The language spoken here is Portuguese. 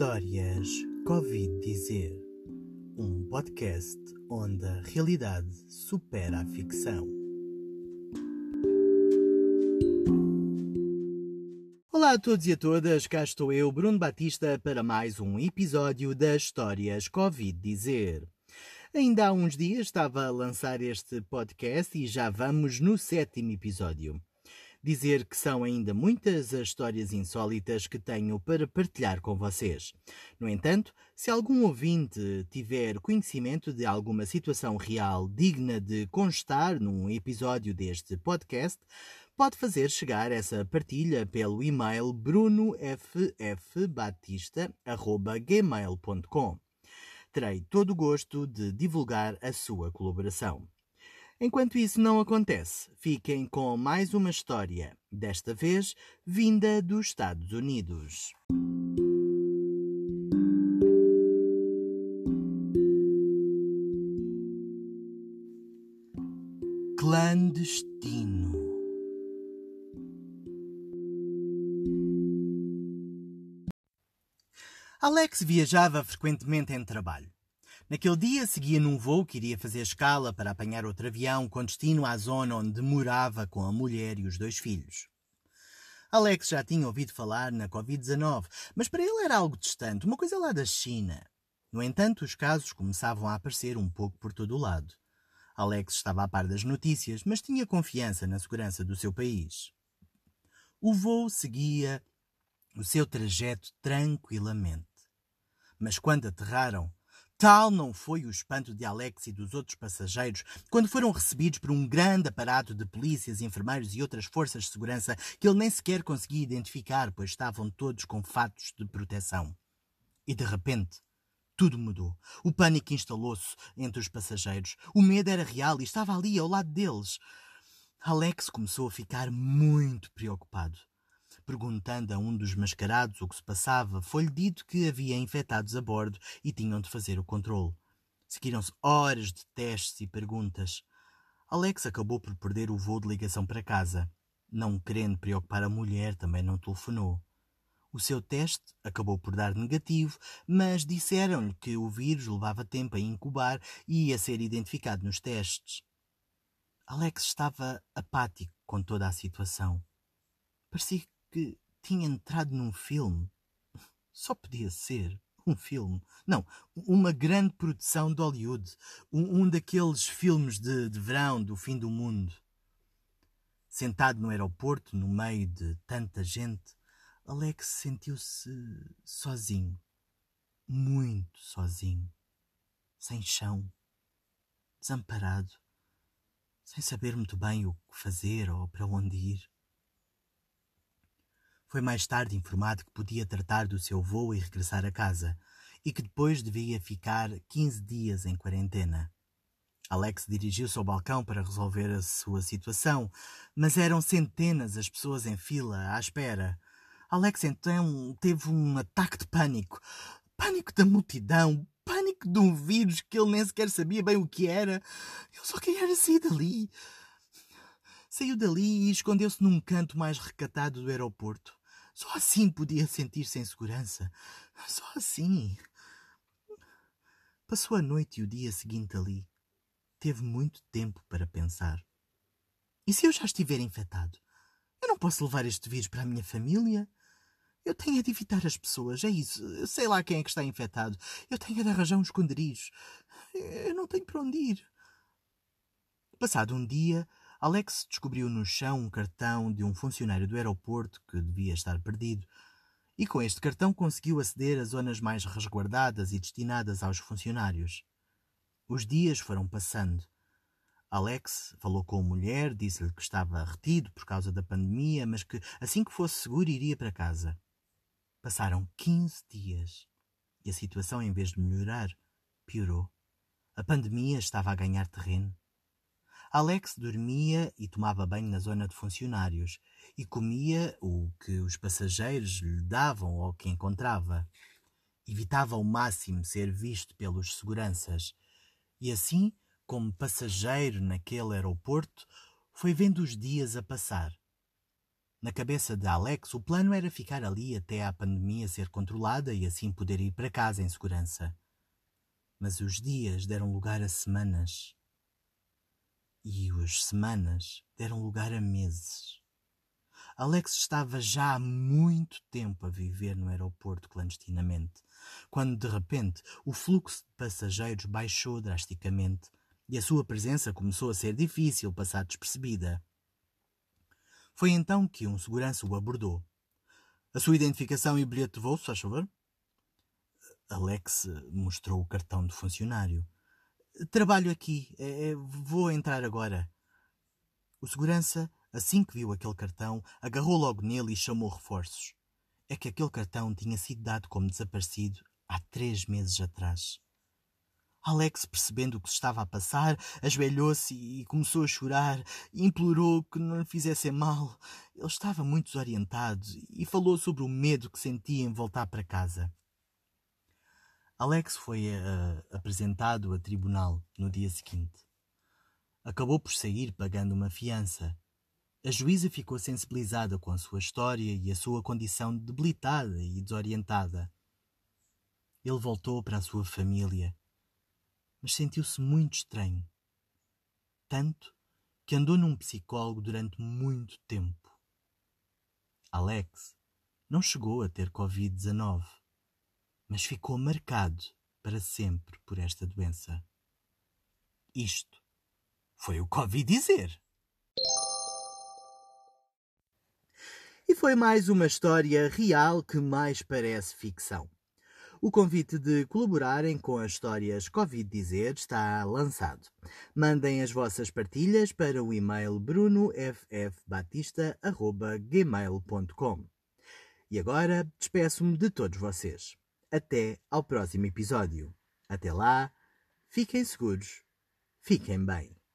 Histórias Covid Dizer um podcast onde a realidade supera a ficção. Olá a todos e a todas, cá estou eu, Bruno Batista, para mais um episódio das Histórias Covid Dizer. Ainda há uns dias estava a lançar este podcast e já vamos no sétimo episódio dizer que são ainda muitas as histórias insólitas que tenho para partilhar com vocês. No entanto, se algum ouvinte tiver conhecimento de alguma situação real digna de constar num episódio deste podcast, pode fazer chegar essa partilha pelo e-mail brunofbatista.gmail.com. Terei todo o gosto de divulgar a sua colaboração. Enquanto isso não acontece, fiquem com mais uma história, desta vez vinda dos Estados Unidos. Clandestino. Alex viajava frequentemente em trabalho. Naquele dia seguia num voo que iria fazer escala para apanhar outro avião com destino à zona onde morava com a mulher e os dois filhos. Alex já tinha ouvido falar na Covid-19, mas para ele era algo distante, uma coisa lá da China. No entanto, os casos começavam a aparecer um pouco por todo o lado. Alex estava a par das notícias, mas tinha confiança na segurança do seu país. O voo seguia o seu trajeto tranquilamente. Mas quando aterraram, Tal não foi o espanto de Alex e dos outros passageiros quando foram recebidos por um grande aparato de polícias, enfermeiros e outras forças de segurança que ele nem sequer conseguia identificar, pois estavam todos com fatos de proteção. E de repente, tudo mudou. O pânico instalou-se entre os passageiros. O medo era real e estava ali ao lado deles. Alex começou a ficar muito preocupado. Perguntando a um dos mascarados o que se passava, foi-lhe dito que havia infectados a bordo e tinham de fazer o controle. Seguiram-se horas de testes e perguntas. Alex acabou por perder o voo de ligação para casa. Não querendo preocupar a mulher, também não telefonou. O seu teste acabou por dar negativo, mas disseram-lhe que o vírus levava tempo a incubar e ia ser identificado nos testes. Alex estava apático com toda a situação. Parecia que tinha entrado num filme. Só podia ser um filme. Não, uma grande produção de Hollywood. Um, um daqueles filmes de, de verão do fim do mundo. Sentado no aeroporto, no meio de tanta gente, Alex sentiu-se sozinho. Muito sozinho. Sem chão. Desamparado. Sem saber muito bem o que fazer ou para onde ir. Foi mais tarde informado que podia tratar do seu voo e regressar a casa, e que depois devia ficar 15 dias em quarentena. Alex dirigiu-se ao balcão para resolver a sua situação, mas eram centenas as pessoas em fila, à espera. Alex então teve um ataque de pânico. Pânico da multidão, pânico de um vírus que ele nem sequer sabia bem o que era. Eu só queria sair dali. Saiu dali e escondeu-se num canto mais recatado do aeroporto. Só assim podia sentir-se em segurança. Só assim. Passou a noite e o dia seguinte ali. Teve muito tempo para pensar. E se eu já estiver infectado? Eu não posso levar este vírus para a minha família? Eu tenho de evitar as pessoas, é isso. Eu sei lá quem é que está infectado. Eu tenho de arranjar um esconderijo. Eu não tenho para onde ir. Passado um dia, Alex descobriu no chão um cartão de um funcionário do aeroporto que devia estar perdido, e com este cartão conseguiu aceder às zonas mais resguardadas e destinadas aos funcionários. Os dias foram passando. Alex falou com a mulher, disse-lhe que estava retido por causa da pandemia, mas que assim que fosse seguro iria para casa. Passaram quinze dias e a situação, em vez de melhorar, piorou. A pandemia estava a ganhar terreno. Alex dormia e tomava banho na zona de funcionários e comia o que os passageiros lhe davam ou que encontrava. Evitava ao máximo ser visto pelos seguranças e assim, como passageiro naquele aeroporto, foi vendo os dias a passar. Na cabeça de Alex, o plano era ficar ali até a pandemia ser controlada e assim poder ir para casa em segurança. Mas os dias deram lugar a semanas. E as semanas deram lugar a meses. Alex estava já há muito tempo a viver no aeroporto clandestinamente, quando de repente o fluxo de passageiros baixou drasticamente e a sua presença começou a ser difícil passar despercebida. Foi então que um segurança o abordou. A sua identificação e bilhete de voo, se faz favor? Alex mostrou o cartão de funcionário. Trabalho aqui. É, é, vou entrar agora. O segurança, assim que viu aquele cartão, agarrou logo nele e chamou reforços. É que aquele cartão tinha sido dado como desaparecido há três meses atrás. Alex, percebendo o que se estava a passar, ajoelhou-se e começou a chorar, implorou que não lhe fizessem mal. Ele estava muito desorientado e falou sobre o medo que sentia em voltar para casa. Alex foi uh, apresentado a tribunal no dia seguinte. Acabou por sair pagando uma fiança. A juíza ficou sensibilizada com a sua história e a sua condição debilitada e desorientada. Ele voltou para a sua família mas sentiu-se muito estranho. Tanto que andou num psicólogo durante muito tempo. Alex não chegou a ter Covid-19, mas ficou marcado para sempre por esta doença. Isto foi o Covid dizer. E foi mais uma história real que mais parece ficção. O convite de colaborarem com as histórias Covid Dizer está lançado. Mandem as vossas partilhas para o e-mail brunofbatista.gmail.com E agora despeço-me de todos vocês. Até ao próximo episódio. Até lá, fiquem seguros, fiquem bem.